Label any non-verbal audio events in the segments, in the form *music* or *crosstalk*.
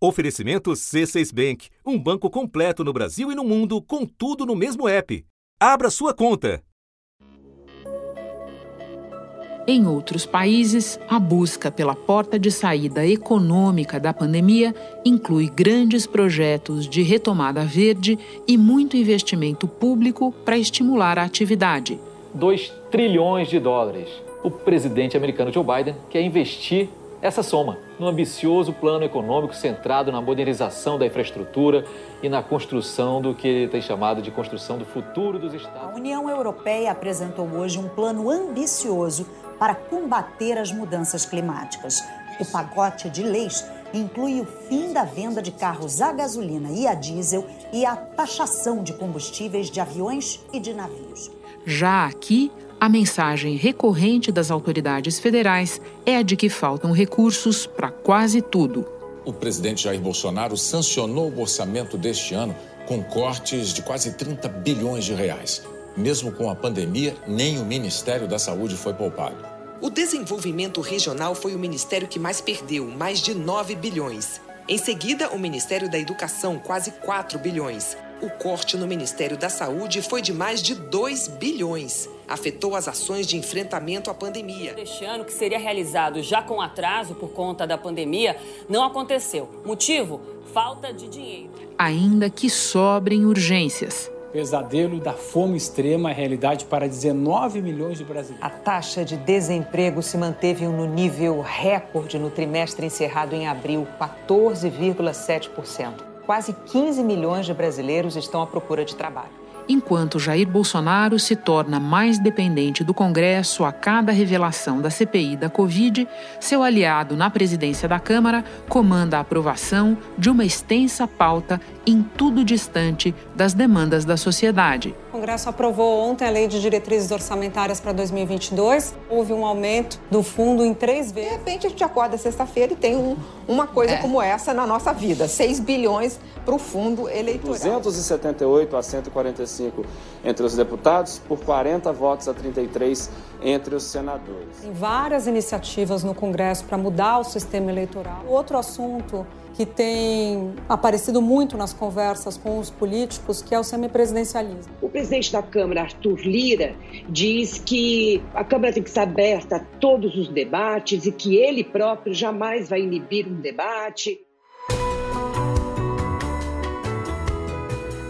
Oferecimento C6 Bank, um banco completo no Brasil e no mundo, com tudo no mesmo app. Abra sua conta. Em outros países, a busca pela porta de saída econômica da pandemia inclui grandes projetos de retomada verde e muito investimento público para estimular a atividade. 2 trilhões de dólares. O presidente americano Joe Biden quer investir essa soma num ambicioso plano econômico centrado na modernização da infraestrutura e na construção do que ele tem chamado de construção do futuro dos Estados. A União Europeia apresentou hoje um plano ambicioso para combater as mudanças climáticas. O pacote de leis inclui o fim da venda de carros a gasolina e a diesel e a taxação de combustíveis de aviões e de navios. Já aqui, a mensagem recorrente das autoridades federais é a de que faltam recursos para quase tudo. O presidente Jair Bolsonaro sancionou o orçamento deste ano com cortes de quase 30 bilhões de reais. Mesmo com a pandemia, nem o Ministério da Saúde foi poupado. O desenvolvimento regional foi o ministério que mais perdeu, mais de 9 bilhões. Em seguida, o Ministério da Educação, quase 4 bilhões. O corte no Ministério da Saúde foi de mais de 2 bilhões. Afetou as ações de enfrentamento à pandemia. Este ano, que seria realizado já com atraso por conta da pandemia, não aconteceu. Motivo? Falta de dinheiro. Ainda que sobrem urgências pesadelo da fome extrema é realidade para 19 milhões de brasileiros. A taxa de desemprego se manteve no nível recorde no trimestre encerrado em abril, 14,7%. Quase 15 milhões de brasileiros estão à procura de trabalho enquanto Jair Bolsonaro se torna mais dependente do Congresso a cada revelação da CPI da Covid, seu aliado na presidência da Câmara comanda a aprovação de uma extensa pauta em tudo distante das demandas da sociedade. O Congresso aprovou ontem a Lei de Diretrizes Orçamentárias para 2022. Houve um aumento do fundo em três vezes. De repente, a gente acorda sexta-feira e tem um, uma coisa é. como essa na nossa vida: 6 bilhões para o fundo eleitoral. 278 a 145 entre os deputados, por 40 votos a 33 entre os senadores. Tem várias iniciativas no Congresso para mudar o sistema eleitoral. Outro assunto que tem aparecido muito nas conversas com os políticos, que é o semipresidencialismo. O presidente da Câmara, Arthur Lira, diz que a Câmara tem que estar aberta a todos os debates e que ele próprio jamais vai inibir um debate.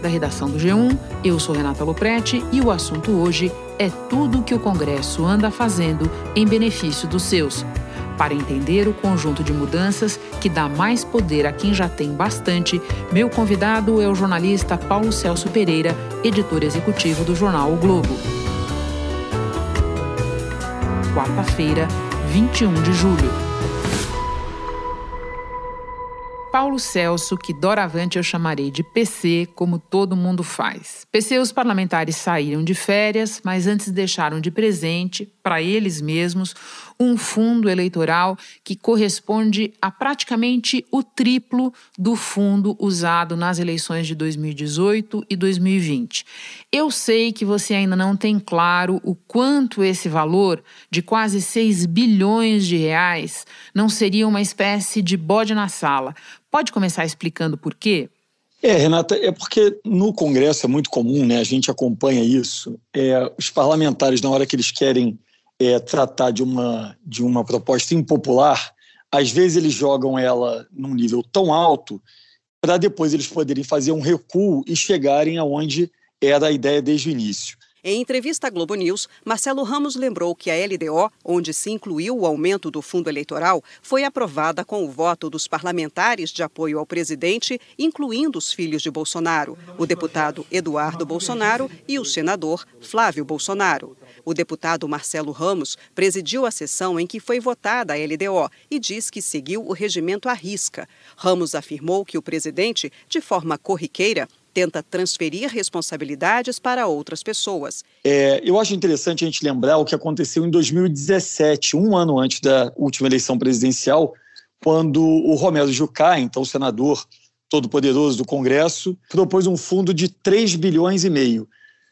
Da redação do G1, eu sou Renata Loprete e o assunto hoje é tudo o que o Congresso anda fazendo em benefício dos seus para entender o conjunto de mudanças que dá mais poder a quem já tem bastante, meu convidado é o jornalista Paulo Celso Pereira, editor executivo do jornal O Globo. Quarta-feira, 21 de julho. Paulo Celso, que doravante eu chamarei de PC, como todo mundo faz. PC, os parlamentares saíram de férias, mas antes deixaram de presente, para eles mesmos, um fundo eleitoral que corresponde a praticamente o triplo do fundo usado nas eleições de 2018 e 2020. Eu sei que você ainda não tem claro o quanto esse valor de quase 6 bilhões de reais não seria uma espécie de bode na sala. Pode começar explicando por quê? É, Renata, é porque no Congresso é muito comum, né? A gente acompanha isso. É, os parlamentares, na hora que eles querem é, tratar de uma, de uma proposta impopular, às vezes eles jogam ela num nível tão alto para depois eles poderem fazer um recuo e chegarem aonde era a ideia desde o início. Em entrevista à Globo News, Marcelo Ramos lembrou que a LDO, onde se incluiu o aumento do fundo eleitoral, foi aprovada com o voto dos parlamentares de apoio ao presidente, incluindo os filhos de Bolsonaro, o deputado Eduardo Bolsonaro e o senador Flávio Bolsonaro. O deputado Marcelo Ramos presidiu a sessão em que foi votada a LDO e diz que seguiu o regimento à risca. Ramos afirmou que o presidente, de forma corriqueira, tenta transferir responsabilidades para outras pessoas. É, eu acho interessante a gente lembrar o que aconteceu em 2017, um ano antes da última eleição presidencial, quando o Romero Jucá, então senador todo-poderoso do Congresso, propôs um fundo de 3 bilhões e meio.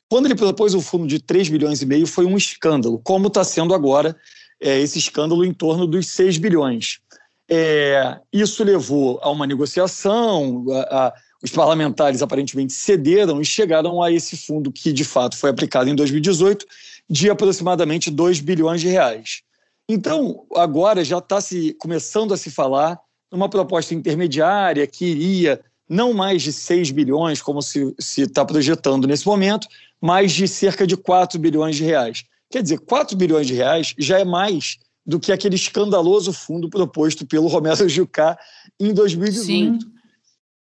Quando ele propôs um fundo de 3 bilhões e meio, foi um escândalo, como está sendo agora é, esse escândalo em torno dos 6 bilhões. É, isso levou a uma negociação, a, a, os parlamentares aparentemente cederam e chegaram a esse fundo que, de fato, foi aplicado em 2018, de aproximadamente 2 bilhões de reais. Então, agora já está se começando a se falar numa proposta intermediária que iria não mais de 6 bilhões, como se está projetando nesse momento, mas de cerca de 4 bilhões de reais. Quer dizer, 4 bilhões de reais já é mais do que aquele escandaloso fundo proposto pelo Romero *laughs* Jucá em 2018. Sim.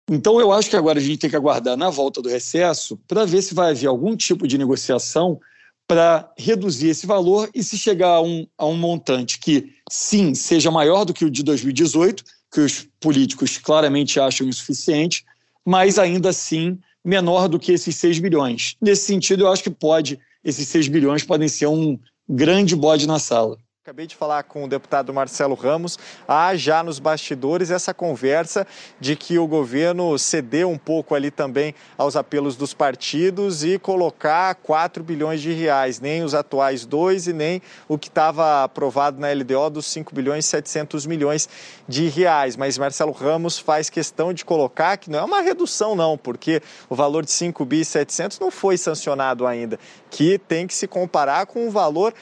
Então, eu acho que agora a gente tem que aguardar na volta do recesso para ver se vai haver algum tipo de negociação para reduzir esse valor e se chegar a um, a um montante que, sim, seja maior do que o de 2018, que os políticos claramente acham insuficiente, mas ainda assim menor do que esses 6 bilhões. Nesse sentido, eu acho que pode, esses 6 bilhões podem ser um grande bode na sala. Acabei de falar com o deputado Marcelo Ramos. Há já nos bastidores essa conversa de que o governo cedeu um pouco ali também aos apelos dos partidos e colocar 4 bilhões de reais, nem os atuais dois e nem o que estava aprovado na LDO dos 5 bilhões e 700 milhões de reais. Mas Marcelo Ramos faz questão de colocar que não é uma redução não, porque o valor de 5 bi e 700 não foi sancionado ainda, que tem que se comparar com o valor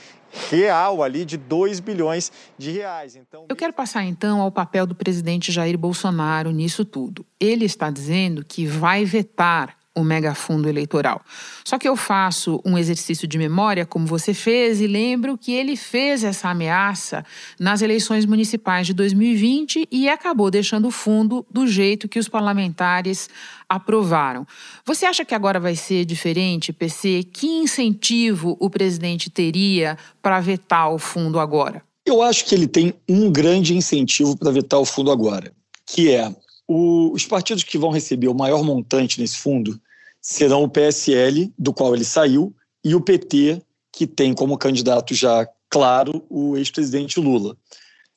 real ali de 2 bilhões de reais. Então, Eu quero passar então ao papel do presidente Jair Bolsonaro nisso tudo. Ele está dizendo que vai vetar o megafundo eleitoral. Só que eu faço um exercício de memória, como você fez, e lembro que ele fez essa ameaça nas eleições municipais de 2020 e acabou deixando o fundo do jeito que os parlamentares aprovaram. Você acha que agora vai ser diferente, PC? Que incentivo o presidente teria para vetar o fundo agora? Eu acho que ele tem um grande incentivo para vetar o fundo agora, que é o, os partidos que vão receber o maior montante nesse fundo serão o PSL, do qual ele saiu, e o PT, que tem como candidato já claro o ex-presidente Lula,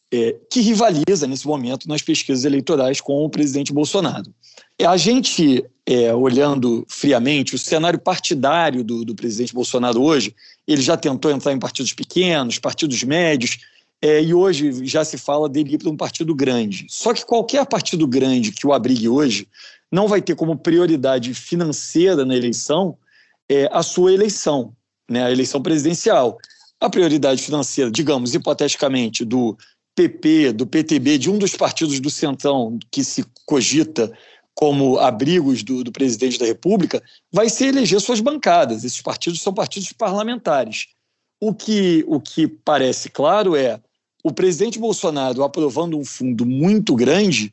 é, que rivaliza nesse momento nas pesquisas eleitorais com o presidente Bolsonaro. A gente, é, olhando friamente o cenário partidário do, do presidente Bolsonaro hoje, ele já tentou entrar em partidos pequenos, partidos médios, é, e hoje já se fala dele ir para um partido grande. Só que qualquer partido grande que o abrigue hoje não vai ter como prioridade financeira na eleição é, a sua eleição, né, a eleição presidencial. A prioridade financeira, digamos, hipoteticamente, do PP, do PTB, de um dos partidos do Centrão que se cogita como abrigos do, do presidente da República, vai ser eleger suas bancadas. Esses partidos são partidos parlamentares. O que, o que parece claro é o presidente Bolsonaro aprovando um fundo muito grande,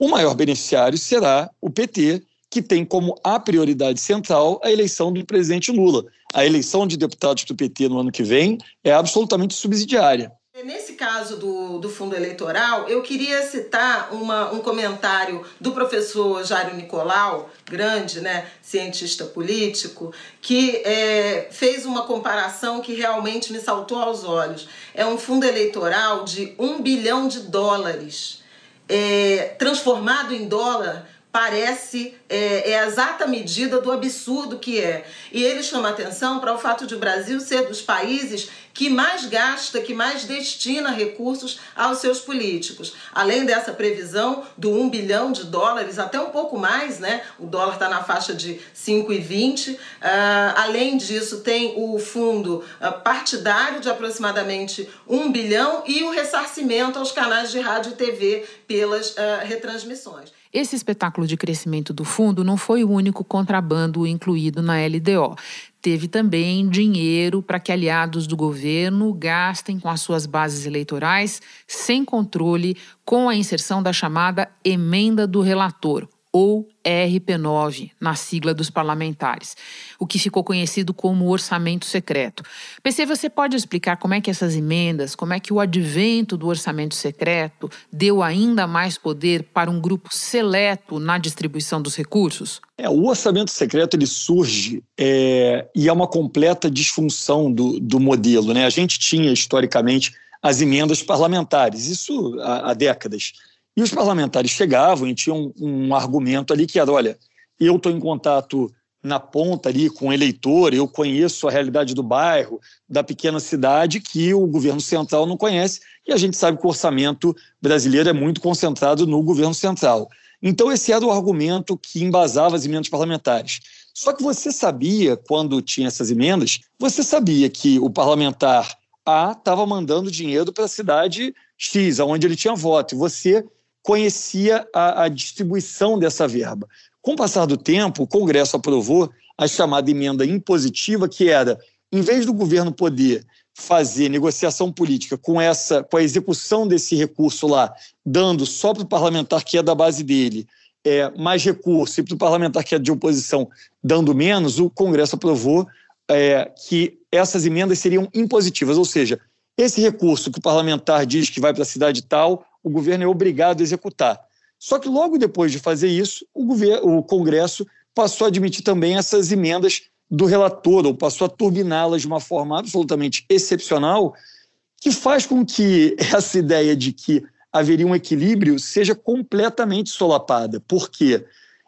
o maior beneficiário será o PT, que tem como a prioridade central a eleição do presidente Lula. A eleição de deputados do PT no ano que vem é absolutamente subsidiária. Nesse caso do, do fundo eleitoral, eu queria citar uma, um comentário do professor Jário Nicolau, grande né, cientista político, que é, fez uma comparação que realmente me saltou aos olhos. É um fundo eleitoral de um bilhão de dólares. É, transformado em dólar, parece é, é, a exata medida do absurdo que é. E ele chama atenção para o fato de o Brasil ser dos países que mais gasta, que mais destina recursos aos seus políticos. Além dessa previsão do 1 bilhão de dólares, até um pouco mais, né? O dólar está na faixa de 5,20. Uh, ah, além disso, tem o fundo uh, partidário de aproximadamente 1 bilhão e o ressarcimento aos canais de rádio e TV pelas uh, retransmissões. Esse espetáculo de crescimento do fundo não foi o único contrabando incluído na LDO. Teve também dinheiro para que aliados do governo gastem com as suas bases eleitorais sem controle com a inserção da chamada emenda do relator, ou RP9, na sigla dos parlamentares, o que ficou conhecido como orçamento secreto. PC, você pode explicar como é que essas emendas, como é que o advento do orçamento secreto deu ainda mais poder para um grupo seleto na distribuição dos recursos? É, o orçamento secreto ele surge é, e é uma completa disfunção do, do modelo. Né? A gente tinha, historicamente, as emendas parlamentares, isso há, há décadas. E os parlamentares chegavam e tinham um, um argumento ali que era: olha, eu estou em contato na ponta ali com o eleitor, eu conheço a realidade do bairro, da pequena cidade que o governo central não conhece, e a gente sabe que o orçamento brasileiro é muito concentrado no governo central. Então, esse era o argumento que embasava as emendas parlamentares. Só que você sabia, quando tinha essas emendas, você sabia que o parlamentar A estava mandando dinheiro para a cidade X, onde ele tinha voto, e você conhecia a, a distribuição dessa verba. Com o passar do tempo, o Congresso aprovou a chamada emenda impositiva, que era, em vez do governo poder fazer negociação política com essa, com a execução desse recurso lá, dando só para o parlamentar que é da base dele é, mais recurso e para o parlamentar que é de oposição dando menos, o Congresso aprovou é, que essas emendas seriam impositivas, ou seja, esse recurso que o parlamentar diz que vai para a cidade tal, o governo é obrigado a executar. Só que logo depois de fazer isso, o, governo, o Congresso passou a admitir também essas emendas do relator, ou passou a turbiná-las de uma forma absolutamente excepcional, que faz com que *laughs* essa ideia de que haveria um equilíbrio seja completamente solapada. Porque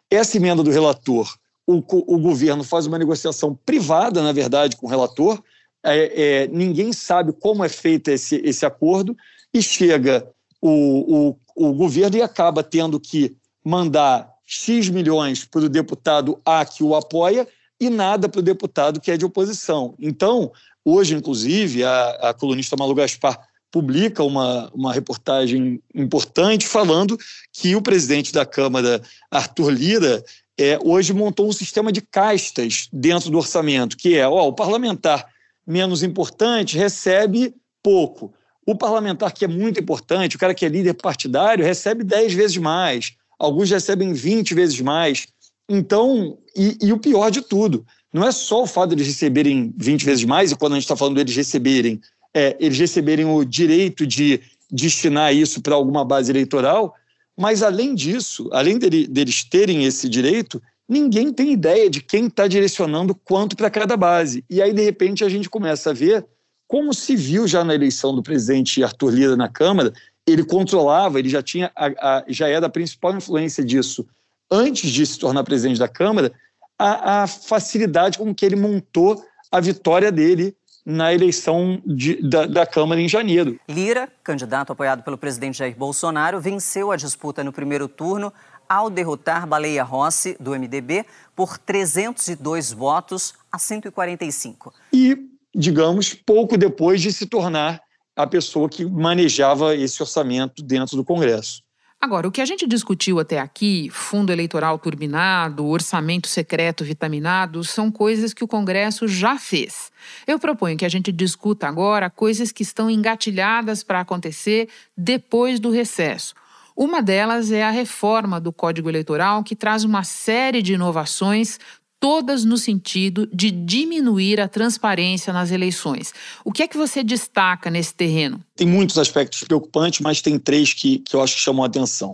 essa emenda do relator, o, o governo faz uma negociação privada, na verdade, com o relator, é, é, ninguém sabe como é feito esse, esse acordo, e chega o, o, o governo e acaba tendo que mandar X milhões para o deputado A que o apoia e nada para o deputado que é de oposição. Então, hoje, inclusive, a, a colunista Malu Gaspar publica uma, uma reportagem importante falando que o presidente da Câmara, Arthur Lira, é, hoje montou um sistema de castas dentro do orçamento, que é ó, o parlamentar menos importante recebe pouco. O parlamentar que é muito importante, o cara que é líder partidário, recebe 10 vezes mais. Alguns recebem 20 vezes mais. Então, e, e, o pior de tudo, não é só o fato de eles receberem 20 vezes mais, e quando a gente está falando deles receberem, é, eles receberem o direito de destinar isso para alguma base eleitoral, mas além disso, além dele, deles terem esse direito, ninguém tem ideia de quem está direcionando quanto para cada base. E aí, de repente, a gente começa a ver como se viu já na eleição do presidente Arthur Lira na Câmara, ele controlava, ele já tinha a, a, já era a principal influência disso antes de se tornar presidente da Câmara, a, a facilidade com que ele montou a vitória dele na eleição de, da, da, Câmara em janeiro. Lira, candidato apoiado pelo presidente Jair Bolsonaro, venceu a disputa no primeiro turno ao derrotar Baleia Rossi, do MDB, por 302 votos a 145. E, digamos, pouco depois de se tornar a pessoa que manejava esse orçamento dentro do Congresso. Agora, o que a gente discutiu até aqui, fundo eleitoral turbinado, orçamento secreto vitaminado, são coisas que o Congresso já fez. Eu proponho que a gente discuta agora coisas que estão engatilhadas para acontecer depois do recesso. Uma delas é a reforma do Código Eleitoral, que traz uma série de inovações todas no sentido de diminuir a transparência nas eleições. O que é que você destaca nesse terreno? Tem muitos aspectos preocupantes, mas tem três que, que eu acho que chamam a atenção.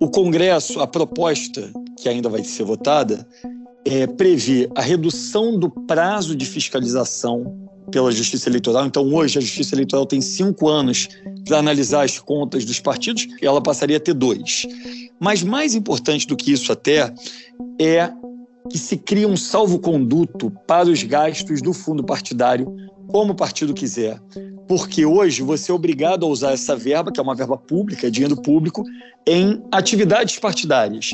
O Congresso, a proposta que ainda vai ser votada, é, prevê a redução do prazo de fiscalização pela Justiça Eleitoral. Então, hoje, a Justiça Eleitoral tem cinco anos para analisar as contas dos partidos, e ela passaria a ter dois. Mas mais importante do que isso, até, é que se cria um salvo-conduto para os gastos do fundo partidário, como o partido quiser. Porque hoje você é obrigado a usar essa verba, que é uma verba pública, é dinheiro público, em atividades partidárias.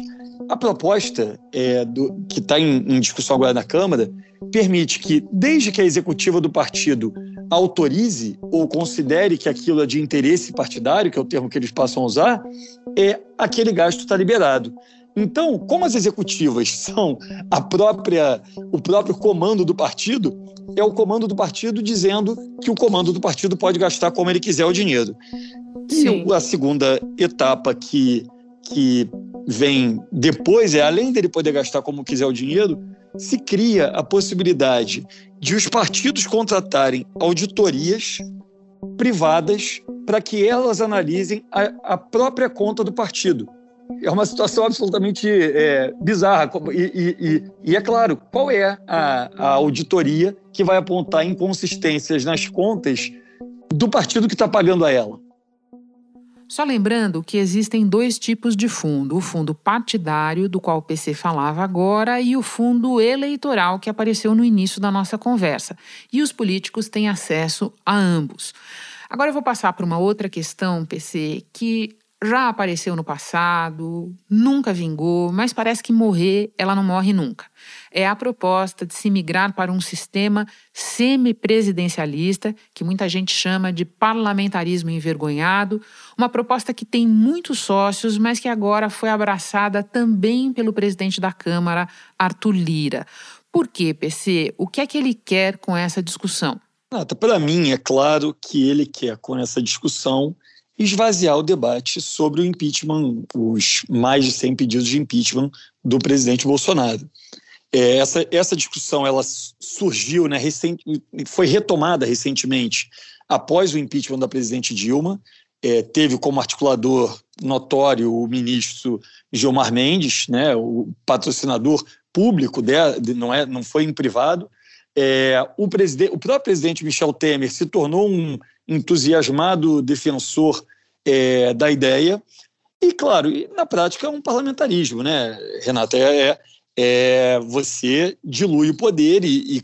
A proposta é, do, que está em, em discussão agora na Câmara permite que, desde que a executiva do partido autorize ou considere que aquilo é de interesse partidário, que é o termo que eles passam a usar, é aquele gasto está liberado. Então, como as executivas são a própria, o próprio comando do partido, é o comando do partido dizendo que o comando do partido pode gastar como ele quiser o dinheiro. Sim. E a segunda etapa que, que vem depois é, além dele poder gastar como quiser o dinheiro, se cria a possibilidade de os partidos contratarem auditorias privadas para que elas analisem a, a própria conta do partido é uma situação absolutamente é, bizarra. E, e, e, é claro, qual é a, a auditoria que vai apontar inconsistências nas contas do partido que está pagando a ela? Só lembrando que existem dois tipos de fundo: o fundo partidário, do qual o PC falava agora, e o fundo eleitoral, que apareceu no início da nossa conversa. E os políticos têm acesso a ambos. Agora eu vou passar para uma outra questão, PC, que já apareceu no passado, nunca vingou, mas parece que morrer ela não morre nunca. É a proposta de se migrar para um sistema semipresidencialista, que muita gente chama de parlamentarismo envergonhado, uma proposta que tem muitos sócios, mas que agora foi abraçada também pelo presidente da Câmara, Arthur Lira. Por quê, PC? O que é que ele quer com essa discussão? Para mim, é claro que ele quer, com essa discussão, esvaziar o debate sobre o impeachment, os mais de 100 pedidos de impeachment do presidente Bolsonaro. É, essa, essa discussão ela surgiu, né, recent, foi retomada recentemente após o impeachment da presidente Dilma. É, teve como articulador notório o ministro Gilmar Mendes, né, o patrocinador público, de, não, é, não foi em privado. É, o, o próprio presidente Michel Temer se tornou um entusiasmado defensor é, da ideia. E, claro, na prática é um parlamentarismo, né, Renata? É, é, é você dilui o poder e, e,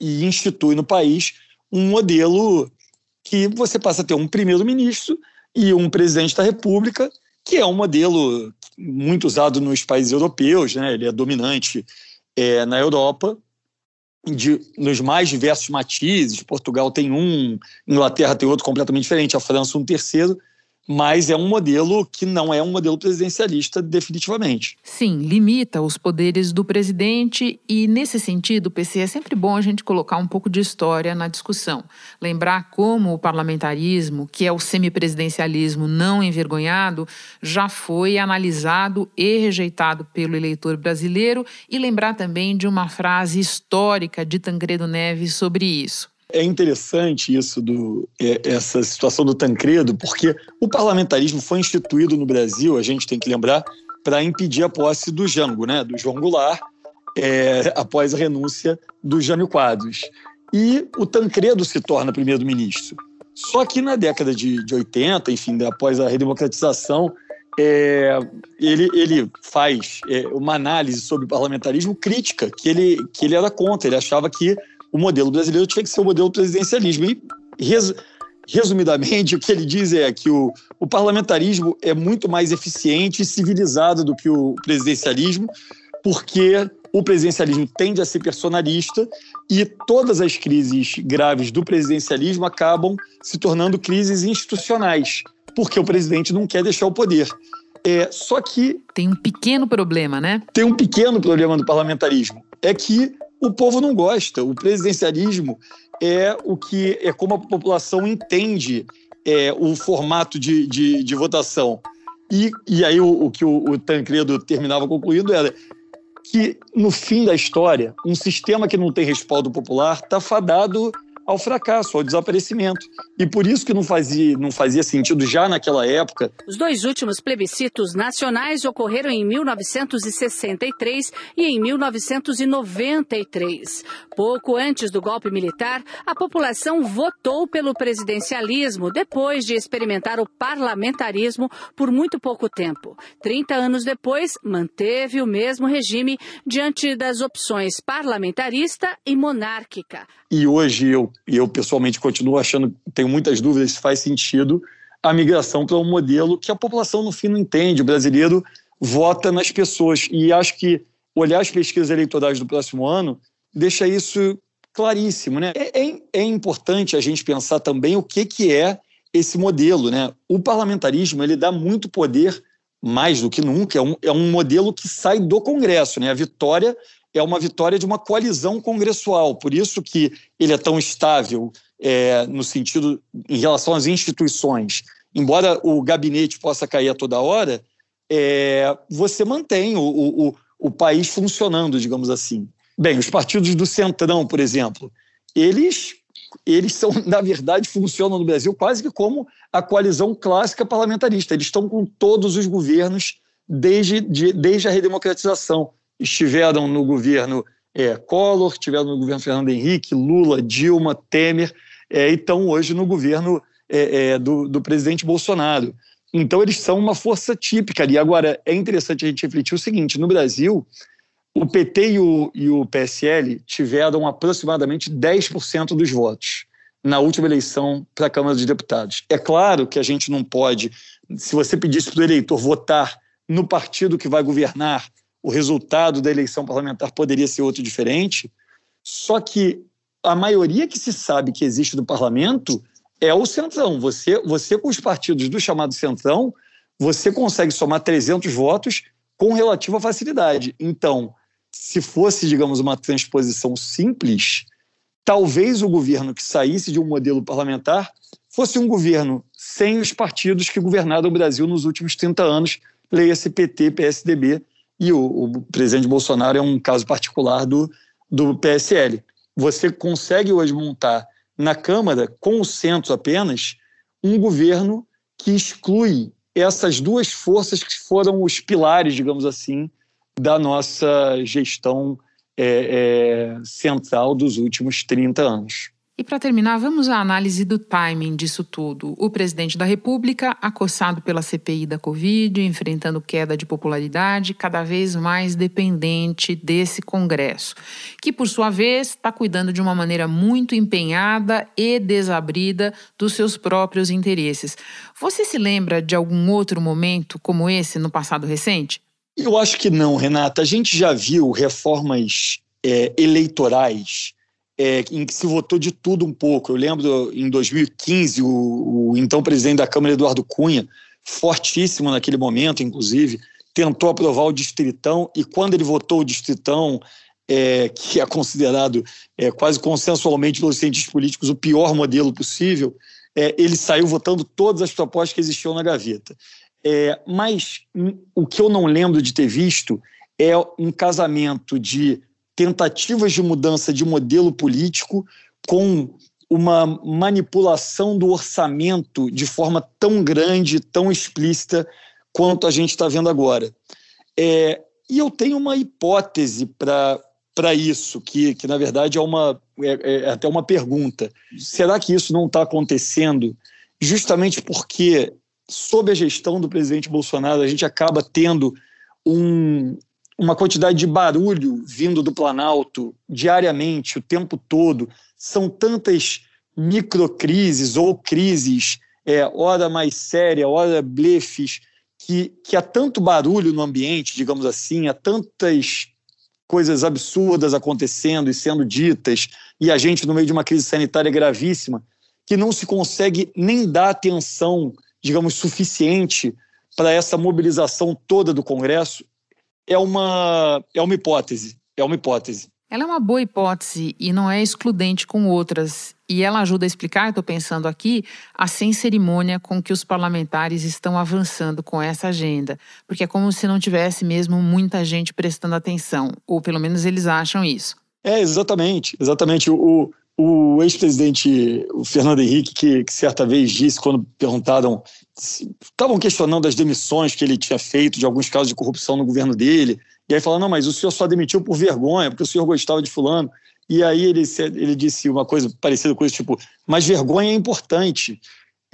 e institui no país um modelo que você passa a ter um primeiro-ministro e um presidente da República, que é um modelo muito usado nos países europeus, né? ele é dominante é, na Europa, de, nos mais diversos matizes. Portugal tem um, Inglaterra tem outro completamente diferente, a França um terceiro mas é um modelo que não é um modelo presidencialista definitivamente. Sim, limita os poderes do presidente e nesse sentido, PC, é sempre bom a gente colocar um pouco de história na discussão. Lembrar como o parlamentarismo, que é o semipresidencialismo não envergonhado, já foi analisado e rejeitado pelo eleitor brasileiro e lembrar também de uma frase histórica de Tancredo Neves sobre isso. É interessante isso, do, é, essa situação do Tancredo, porque o parlamentarismo foi instituído no Brasil, a gente tem que lembrar, para impedir a posse do Jango, né, do João Goulart, é, após a renúncia do Jânio Quadros. E o Tancredo se torna primeiro-ministro. Só que na década de, de 80, enfim, após a redemocratização, é, ele, ele faz é, uma análise sobre o parlamentarismo crítica, que ele, que ele era contra, ele achava que o modelo brasileiro tinha que ser o modelo presidencialismo. E, res, resumidamente, o que ele diz é que o, o parlamentarismo é muito mais eficiente e civilizado do que o presidencialismo, porque o presidencialismo tende a ser personalista e todas as crises graves do presidencialismo acabam se tornando crises institucionais, porque o presidente não quer deixar o poder. É, só que. Tem um pequeno problema, né? Tem um pequeno problema do parlamentarismo. É que o povo não gosta. O presidencialismo é o que é como a população entende é, o formato de, de, de votação. E, e aí o, o que o, o Tancredo terminava concluindo era que, no fim da história, um sistema que não tem respaldo popular está fadado ao fracasso, ao desaparecimento. E por isso que não fazia, não fazia sentido já naquela época. Os dois últimos plebiscitos nacionais ocorreram em 1963 e em 1993. Pouco antes do golpe militar, a população votou pelo presidencialismo depois de experimentar o parlamentarismo por muito pouco tempo. Trinta anos depois, manteve o mesmo regime diante das opções parlamentarista e monárquica. E hoje eu eu pessoalmente continuo achando, tenho muitas dúvidas se faz sentido a migração para um modelo que a população no fim não entende. O brasileiro vota nas pessoas. E acho que olhar as pesquisas eleitorais do próximo ano deixa isso claríssimo. Né? É, é, é importante a gente pensar também o que, que é esse modelo. Né? O parlamentarismo ele dá muito poder, mais do que nunca, é um, é um modelo que sai do Congresso. Né? A vitória é uma vitória de uma coalizão congressual. Por isso que ele é tão estável é, no sentido em relação às instituições. Embora o gabinete possa cair a toda hora, é, você mantém o, o, o país funcionando, digamos assim. Bem, os partidos do Centrão, por exemplo, eles eles são, *laughs* na verdade, funcionam no Brasil quase que como a coalizão clássica parlamentarista. Eles estão com todos os governos desde, de, desde a redemocratização estiveram no governo é, Collor, estiveram no governo Fernando Henrique, Lula, Dilma, Temer, é, e estão hoje no governo é, é, do, do, presidente Bolsonaro. Então, eles são uma força típica ali. Agora, é interessante a gente refletir o seguinte: no Brasil, o PT e o, e o PSL tiveram aproximadamente 10% dos votos na última eleição para a Câmara dos Deputados. É claro que a gente não pode, se você pedisse para o eleitor votar no partido que vai governar, o resultado da eleição parlamentar poderia ser outro diferente. Só que a maioria que se sabe que existe no parlamento é o centrão. Você, você com os partidos do chamado centrão, você consegue somar 300 votos com relativa facilidade. Então, se fosse, digamos, uma transposição simples, talvez o governo que saísse de um modelo parlamentar fosse um governo sem os partidos que governaram o Brasil nos últimos 30 anos, leia-se PT, PSDB, e o, o, presidente Bolsonaro é um caso particular do, do PSL. Você consegue hoje montar na Câmara, com o centro apenas, um governo que exclui essas duas forças que foram os pilares, digamos assim, da nossa gestão é, é, central dos últimos 30 anos. E para terminar, vamos à análise do timing disso tudo. O presidente da República, acossado pela CPI da Covid, enfrentando queda de popularidade, cada vez mais dependente desse Congresso, que, por sua vez, está cuidando de uma maneira muito empenhada e desabrida dos seus próprios interesses. Você se lembra de algum outro momento como esse no passado recente? Eu acho que não, Renata. A gente já viu reformas é, eleitorais é, em que se votou de tudo um pouco. Eu lembro em 2015, o, o então presidente da Câmara, Eduardo Cunha, fortíssimo naquele momento, inclusive, tentou aprovar o Distritão e quando ele votou o Distritão, é, que é considerado é, quase consensualmente pelos cientistas políticos o pior modelo possível, é, ele saiu votando todas as propostas que existiam na gaveta. É, mas hum, o que eu não lembro de ter visto é um casamento de tentativas de mudança de modelo político com uma manipulação do orçamento de forma tão grande, tão explícita quanto a gente está vendo agora. É, e eu tenho uma hipótese para isso, que, que na verdade é, uma, é, é até uma pergunta. Será que isso não está acontecendo justamente porque, sob a gestão do presidente Bolsonaro, a gente acaba tendo um, uma quantidade de barulho vindo do Planalto diariamente, o tempo todo. São tantas microcrises ou crises, é, hora mais séria, hora blefes, que, que há tanto barulho no ambiente, digamos assim, há tantas coisas absurdas acontecendo e sendo ditas, e a gente no meio de uma crise sanitária gravíssima, que não se consegue nem dar atenção, digamos, suficiente para essa mobilização toda do Congresso é uma, é uma hipótese. É uma hipótese. Ela é uma boa hipótese e não é excludente com outras. E ela ajuda a explicar, estou pensando aqui, a sem cerimônia com que os parlamentares estão avançando com essa agenda. Porque é como se não tivesse mesmo muita gente prestando atenção, ou pelo menos eles acham isso. É, exatamente. Exatamente. O, o ex-presidente Fernando Henrique, que, que, certa vez disse, quando perguntaram, estavam questionando as demissões que ele tinha feito de alguns casos de corrupção no governo dele, e aí falou: não, mas o senhor só demitiu por vergonha, porque o senhor gostava de Fulano. E aí ele, ele disse uma coisa parecida com isso, tipo, mas vergonha é importante.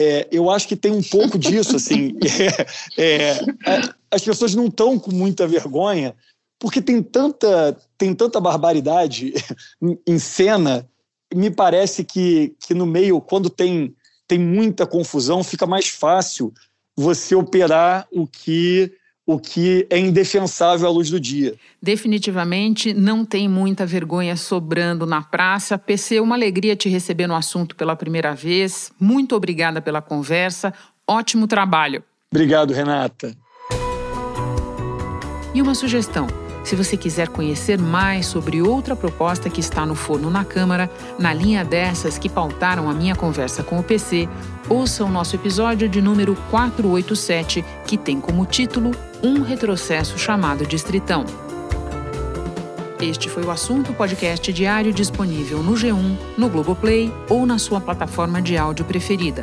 É, eu acho que tem um pouco disso, assim. *laughs* É, é, as pessoas não estão com muita vergonha, porque tem tanta, tem tanta barbaridade *laughs* em cena me parece que, que no meio, quando tem, tem muita confusão, fica mais fácil você operar o que o que é indefensável à luz do dia. Definitivamente não tem muita vergonha sobrando na praça. PC, uma alegria te receber no assunto pela primeira vez. Muito obrigada pela conversa. Ótimo trabalho. Obrigado, Renata. E uma sugestão. Se você quiser conhecer mais sobre outra proposta que está no forno na Câmara, na linha dessas que pautaram a minha conversa com o PC, ouça o nosso episódio de número 487, que tem como título Um retrocesso chamado Distritão. Este foi o assunto podcast diário disponível no G1, no Globoplay ou na sua plataforma de áudio preferida.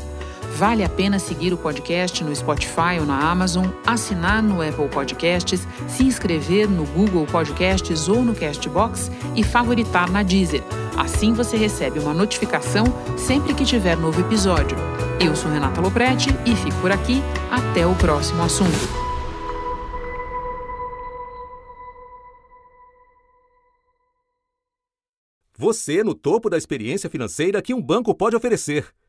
Vale a pena seguir o podcast no Spotify ou na Amazon, assinar no Apple Podcasts, se inscrever no Google Podcasts ou no Castbox e favoritar na Deezer. Assim você recebe uma notificação sempre que tiver novo episódio. Eu sou Renata Loprete e fico por aqui. Até o próximo assunto. Você no topo da experiência financeira que um banco pode oferecer.